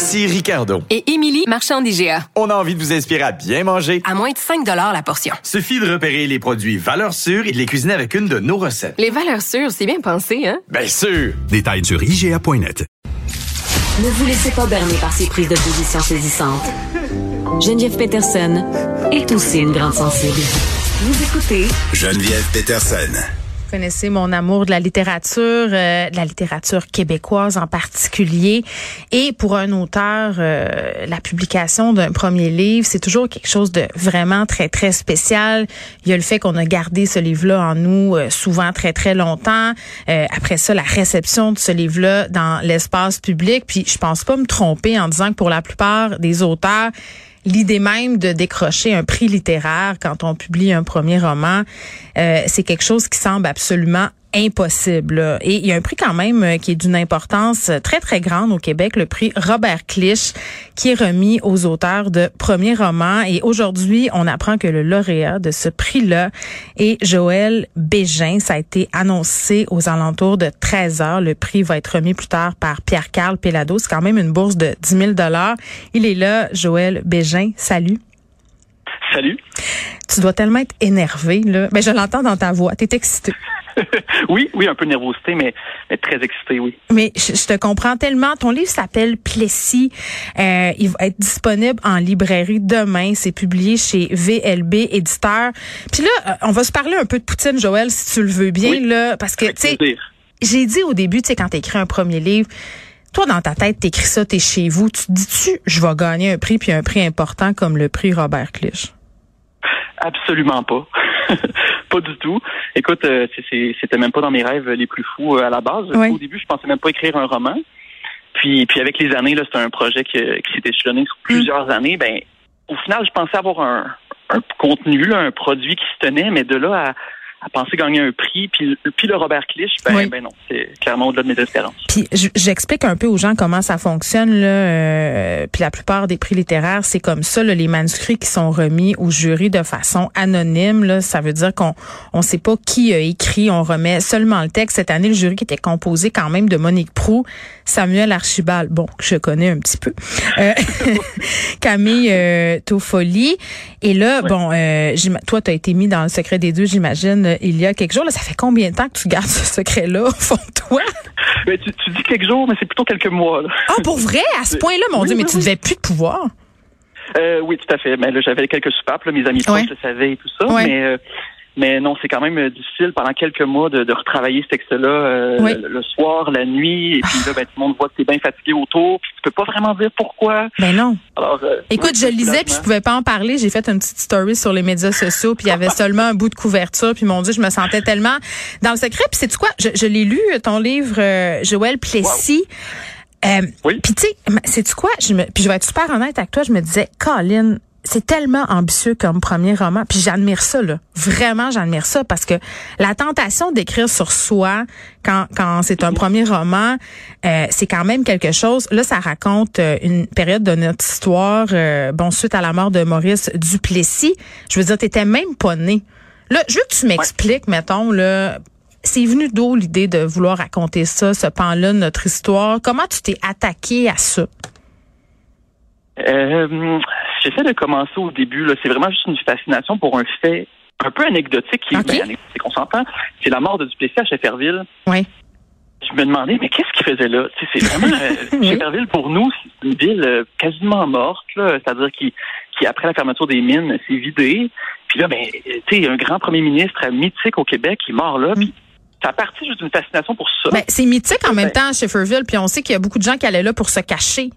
Ici Ricardo. Et Émilie, marchand d'IGA. On a envie de vous inspirer à bien manger. À moins de 5 la portion. Suffit de repérer les produits valeurs sûres et de les cuisiner avec une de nos recettes. Les valeurs sûres, c'est bien pensé, hein? Bien sûr! Détails sur IGA.net. Ne vous laissez pas berner par ces prises de position saisissantes. Geneviève Peterson est aussi une grande sensible. Vous écoutez Geneviève Peterson. Connaissez mon amour de la littérature, euh, la littérature québécoise en particulier. Et pour un auteur, euh, la publication d'un premier livre, c'est toujours quelque chose de vraiment très, très spécial. Il y a le fait qu'on a gardé ce livre-là en nous euh, souvent très, très longtemps. après ça, la réception de ce livre-là dans l'espace public. Puis je pense pas me tromper en disant que pour la plupart des auteurs, l'idée même de décrocher un prix littéraire quand on publie un premier roman, euh, c'est quelque chose qui semble absolument impossible. Et il y a un prix quand même euh, qui est d'une importance très, très grande au Québec, le prix Robert Clich, qui est remis aux auteurs de premiers romans. Et aujourd'hui, on apprend que le lauréat de ce prix-là est Joël Bégin. Ça a été annoncé aux alentours de 13 heures. Le prix va être remis plus tard par Pierre-Carl Pelado. C'est quand même une bourse de 10 000 Il est là, Joël Bégin. Salut. Salut. Tu dois tellement être énervé, là. Ben, je l'entends dans ta voix. T'es excité. oui, oui, un peu de nervosité, mais, très excité, oui. Mais je, te comprends tellement. Ton livre s'appelle Plessis. Euh, il va être disponible en librairie demain. C'est publié chez VLB Éditeur. Puis là, euh, on va se parler un peu de Poutine, Joël, si tu le veux bien, là, parce que, tu sais, j'ai dit au début, tu sais, quand t'écris un premier livre, toi, dans ta tête, t'écris ça, t'es chez vous. Tu te dis-tu, je vais gagner un prix, puis un prix important comme le prix Robert Clich? Absolument pas. pas du tout. Écoute, euh, c'était même pas dans mes rêves les plus fous euh, à la base. Au début, je pensais même pas écrire un roman. Puis, puis avec les années, là, c'était un projet qui, qui s'est échelonné sur plusieurs mm. années. Ben, au final, je pensais avoir un, un contenu, un produit qui se tenait, mais de là à à penser gagner un prix. Puis, puis le Robert Clich, ben, ben non, c'est clairement au-delà de mes espérances. Puis j'explique un peu aux gens comment ça fonctionne. Là, euh, puis la plupart des prix littéraires, c'est comme ça. Là, les manuscrits qui sont remis au jury de façon anonyme, là, ça veut dire qu'on on sait pas qui a écrit. On remet seulement le texte. Cette année, le jury qui était composé quand même de Monique Prou, Samuel Archibald, bon, que je connais un petit peu, euh, Camille euh, Toffoli. Et là, bon, euh, toi, tu as été mis dans le secret des deux, j'imagine il y a quelques jours. Là, ça fait combien de temps que tu gardes ce secret-là au fond de toi? Ben, tu, dis quelques jours, mais c'est plutôt quelques mois. Ah, pour vrai? À ce point-là, mon Dieu, mais tu n'avais plus de pouvoir. Euh, oui, tout à fait. Mais j'avais quelques soupapes, mes amis proches le savaient et tout ça. Mais euh, mais non, c'est quand même euh, difficile pendant quelques mois de, de retravailler ce texte-là euh, le, soir, la nuit, et puis là, ben, tout le monde voit que t'es bien fatigué autour, puis tu peux pas vraiment dire pourquoi. Ben non. Alors, euh, Écoute, je lisais, puis je pouvais pas en parler. J'ai fait une petite story sur les médias sociaux, puis il y avait seulement un bout de couverture, puis mon Dieu, je me sentais tellement dans le secret. Puis c'est quoi? Je, je l'ai lu ton livre, Joël Plessis. oui. Puis tu sais, c'est quoi? Je me, Puis je vais être super honnête avec toi. Je me disais, Colin, c'est tellement ambitieux comme premier roman. Puis j'admire ça, là. Vraiment, j'admire ça parce que la tentation d'écrire sur soi quand, quand c'est un premier roman, euh, c'est quand même quelque chose. Là, ça raconte euh, une période de notre histoire, euh, bon, suite à la mort de Maurice Duplessis. Je veux dire, t'étais même pas né. Là, je veux que tu m'expliques, mettons, là, c'est venu d'où l'idée de vouloir raconter ça, ce pan-là de notre histoire? Comment tu t'es attaqué à ça? Euh, J'essaie de commencer au début. C'est vraiment juste une fascination pour un fait un peu anecdotique qui est ben, c'est qu'on s'entend. C'est la mort de Duplessis à Shefferville. Oui. Je me demandais, mais qu'est-ce qu'il faisait là? c'est vraiment euh, pour nous, c'est une ville euh, quasiment morte, c'est-à-dire qui, qui, après la fermeture des mines, s'est vidée. Puis là, ben, tu sais, un grand premier ministre mythique au Québec qui est mort là. Puis ça a parti juste d'une fascination pour ça. Ben, c'est mythique en même ben temps à Shefferville, puis on sait qu'il y a beaucoup de gens qui allaient là pour se cacher,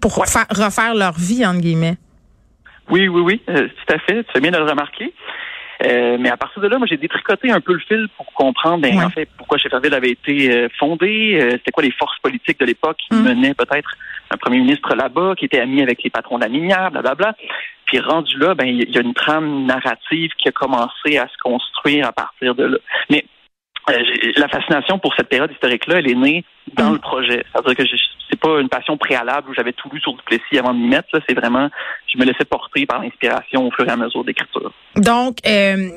pour refaire leur vie, entre guillemets. Oui, oui, oui, euh, tout à fait. Tu fais bien de le remarquer. Euh, mais à partir de là, moi, j'ai détricoté un peu le fil pour comprendre, ben, en fait, pourquoi Chesterville avait été euh, fondé, euh, c'était quoi les forces politiques de l'époque qui mm. menaient peut-être un premier ministre là-bas, qui était ami avec les patrons de la minière, blablabla. Puis rendu là, ben il y a une trame narrative qui a commencé à se construire à partir de là. Mais la fascination pour cette période historique-là, elle est née dans mm. le projet. C'est-à-dire que c'est pas une passion préalable où j'avais tout lu sur Duplessis avant de m'y mettre. C'est vraiment, je me laissais porter par l'inspiration au fur et à mesure d'écriture. Donc, euh,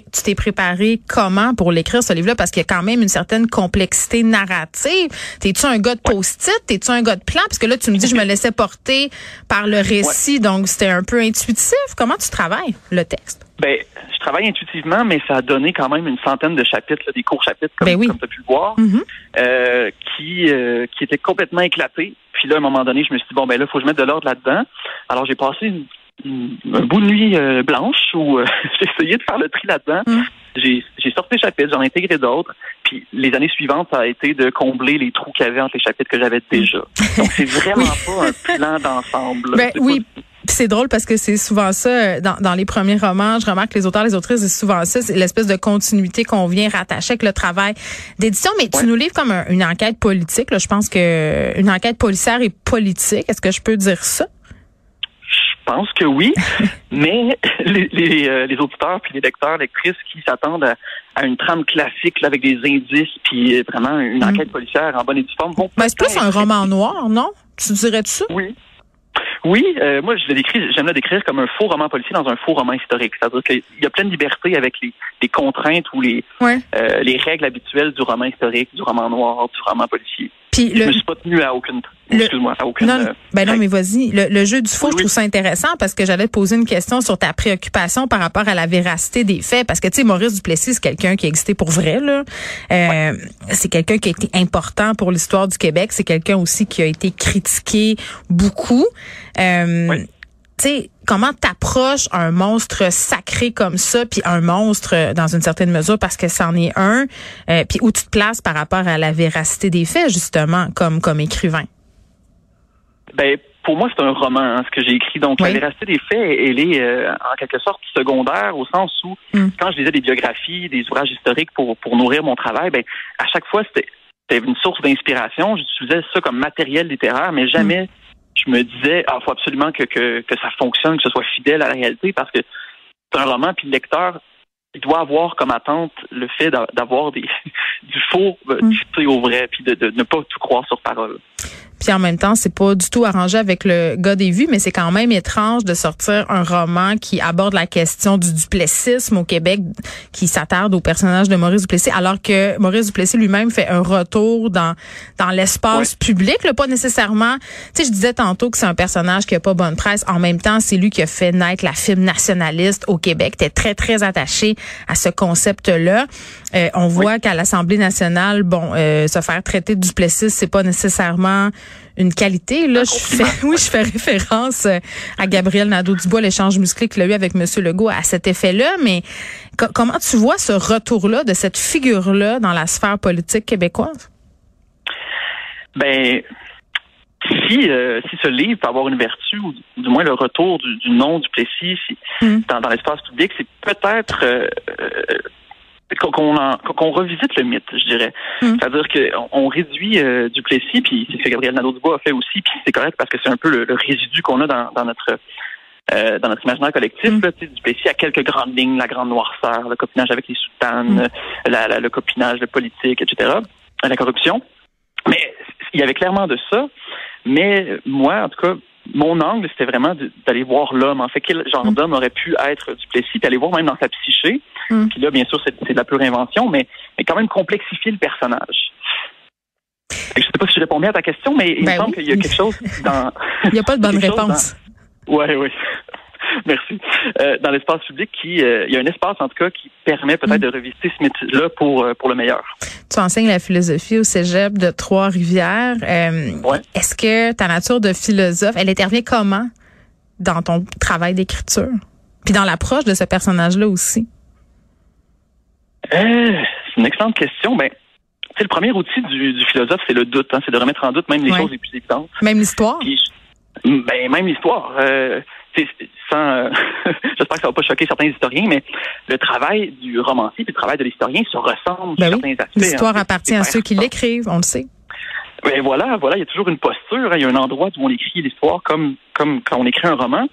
tu t'es préparé comment pour l'écrire ce livre-là? Parce qu'il y a quand même une certaine complexité narrative. T'es-tu un gars de post-it? T'es-tu un gars de plan? Parce que là, tu me dis, je me laissais porter par le récit, donc c'était un peu intuitif. Comment tu travailles le texte? Ben, je travaille intuitivement, mais ça a donné quand même une centaine de chapitres, des courts chapitres, comme, ben tu as pu le voir, mm-hmm. euh, qui, euh, qui étaient complètement éclatés. Puis là, à un moment donné, je me suis dit, bon, ben là, il faut que je mette de l'ordre là-dedans. Alors, j'ai passé une un bout de nuit euh, blanche où j'ai essayé de faire le tri là-dedans. Mm. J'ai, sorti des chapitres, j'en ai intégré d'autres. Puis les années suivantes, ça a été de combler les trous qu'il y avait entre les chapitres que j'avais déjà. Mm. Donc c'est vraiment pas un plan d'ensemble. Ben, oui. C'est drôle parce que c'est souvent ça euh, dans, dans, les premiers romans. Je remarque que les auteurs, les autrices, c'est souvent ça, c'est l'espèce de continuité qu'on vient rattacher avec le travail d'édition. Mais tu nous livres comme une enquête politique. Là. Je pense que une enquête policière et politique. Est-ce que je peux dire ça? Je pense que oui, mais les, les, euh, les, auditeurs puis les lecteurs, lectrices qui s'attendent à, une trame classique avec des indices puis euh, vraiment une mm. enquête policière en bonne et due forme vont. Mais c'est plus un roman noir, non? Tu dirais ça? Oui. Oui, euh, moi je décris, j'aime le décrire comme un faux roman policier dans un faux roman historique. C'est-à-dire qu'il y a plein de liberté avec les, les contraintes ou les euh, les règles habituelles du roman historique, du roman noir, du roman policier. Puis je me suis pas tenu à aucune, excuse-moi, à aucune. Non, euh, ben non, mais vas-y. Le, jeu du faux, je trouve ça intéressant parce que j'allais te poser une question sur ta préoccupation par rapport à la véracité des faits. Parce que tu sais, Maurice Duplessis, c'est quelqu'un qui a existé pour vrai là. Euh, C'est quelqu'un qui a été important pour l'histoire du Québec. C'est quelqu'un aussi qui a été critiqué beaucoup. Euh, tu sais, comment t'approches un monstre sacré comme ça, puis un monstre dans une certaine mesure parce que c'en est un, euh, puis où tu te places par rapport à la véracité des faits justement comme comme écrivain? Ben pour moi c'est un roman hein, ce que j'ai écrit donc la véracité des faits elle est euh, en quelque sorte secondaire au sens où mm. quand je lisais des biographies, des ouvrages historiques pour pour nourrir mon travail, ben à chaque fois c'était une source d'inspiration. J'utilisais ça comme matériel littéraire, mais jamais mm je me disais, ah, faut absolument que, que, que ça fonctionne, que ce soit fidèle à la réalité, parce que c'est un roman, puis le lecteur, il doit avoir comme attente le fait d'avoir des du faux euh, mm. au vrai, puis de, de, ne pas tout croire sur parole. Puis en même temps, c'est pas du tout arrangé avec le gars des vues, mais c'est quand même étrange de sortir un roman qui aborde la question du duplessisme au Québec, qui s'attarde au personnage de Maurice Duplessis, alors que Maurice Duplessis lui-même fait un retour dans dans l'espace public, là, pas nécessairement. Tu sais, je disais tantôt que c'est un personnage qui a pas bonne presse. En même temps, c'est lui qui a fait naître la film nationaliste au Québec. T'es très très attaché à ce concept-là. Euh, on voit qu'à l'Assemblée nationale, bon, euh, se faire traiter de Duplessis, c'est pas nécessairement une qualité. Là, je fais, oui, je fais référence euh, à Gabriel Nadeau-Dubois, l'échange musclé qu'il a eu avec M. Legault à cet effet-là. Mais comment tu vois ce retour-là de cette figure-là dans la sphère politique québécoise? Ben, si, euh, si ce livre peut avoir une vertu, ou du moins le retour du, nom du Plessis mm. dans, l'espace public, c'est peut-être euh, qu'on revisite le mythe, je dirais. Hmm. C'est-à-dire qu'on on réduit euh, Duplessis, puis c'est ce que Gabriel Nadeau-Dubois a fait aussi, puis c'est correct parce que c'est un peu le, résidu qu'on a dans, dans notre euh, dans notre imaginaire collectif, mm. là, Duplessis a quelques grandes lignes, la grande noirceur, le copinage avec les soutanes, hmm. la, le copinage le politique, etc., la corruption. Mais il y avait clairement de ça. Mais moi, en tout cas, mon angle, c'était vraiment d'aller voir l'homme. En fait, quel genre mm. d'homme aurait pu être Duplessis, puis aller voir même dans sa psyché. Mm. Puis là, bien sûr, c'est de la pure invention, mais, mais quand même complexifier le personnage. Je ne sais pas si je réponds bien à ta question, mais il me ben semble qu'il y a quelque chose dans. il n'y a pas de bonne réponse. Oui, oui. Merci. Euh, dans l'espace public, qui, euh, il y a un espace en tout cas qui permet peut-être mm. de revisiter ce métier-là pour euh, pour le meilleur. Tu enseignes la philosophie au Cégep de Trois-Rivières. Ouais. Est-ce que ta nature de philosophe, elle intervient comment dans ton travail d'écriture, puis dans l'approche de ce personnage-là aussi? c'est une excellente question. Ben, le premier outil du, du philosophe, c'est le doute. Hein, c'est de remettre en doute même les choses les plus évidentes. Même l'histoire. Ben, même l'histoire. Sans, euh, j'espère que ça va pas choquer certains historiens, mais le travail du romancier et le travail de l'historien se ressemblent ben sur certains aspects. L'histoire appartient à ceux qui l'écrivent, on le sait. Ben voilà, voilà, il y a toujours une posture, hein. il y a un endroit où on écrit l'histoire comme comme quand on écrit un roman.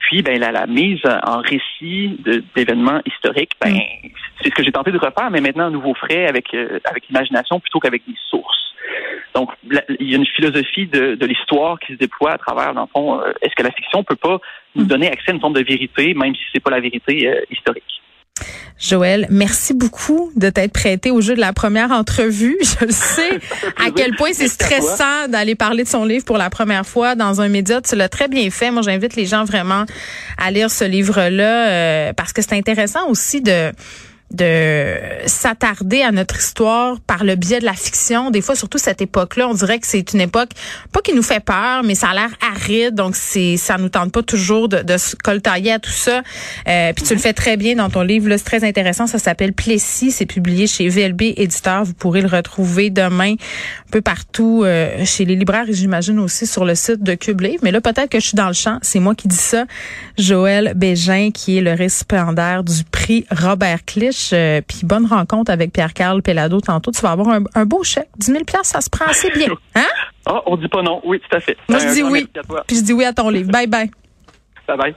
Puis ben la, la mise en récit d'événements historiques, ben mm. c'est ce que j'ai tenté de refaire, mais maintenant à nouveau frais avec euh, avec l'imagination plutôt qu'avec des sources. Donc, il y a une philosophie de, de l'histoire qui se déploie à travers, dans le fond, euh, est-ce que la fiction peut pas nous donner accès à une forme de vérité, même si c'est pas la vérité euh, historique? Joël, merci beaucoup de t'être prêté au jeu de la première entrevue. Je sais à quel point c'est stressant d'aller parler de son livre pour la première fois dans un média. Tu l'as très bien fait. Moi, j'invite les gens vraiment à lire ce livre-là euh, parce que c'est intéressant aussi de de s'attarder à notre histoire par le biais de la fiction. Des fois, surtout cette époque-là, on dirait que c'est une époque pas qui nous fait peur, mais ça a l'air aride, donc c'est ça nous tente pas toujours de, de se coltailler à tout ça. Euh, puis tu le fais très bien dans ton livre, c'est très intéressant. Ça s'appelle Plessis, c'est publié chez VLB Éditeur. Vous pourrez le retrouver demain un peu partout euh, chez les libraires et j'imagine aussi sur le site de Cube Livre. Mais là, peut-être que je suis dans le champ. C'est moi qui dis ça. Joël Bégin, qui est le récipiendaire du prix Robert Clich euh, puis bonne rencontre avec Pierre-Carl Pelado tantôt. Tu vas avoir un, beau chèque. 10 000 ça se prend assez bien. Hein? Ah, on dit pas non. Oui, tout à fait. Moi, je dis oui. Puis je dis oui à ton livre. Bye bye. Bye bye.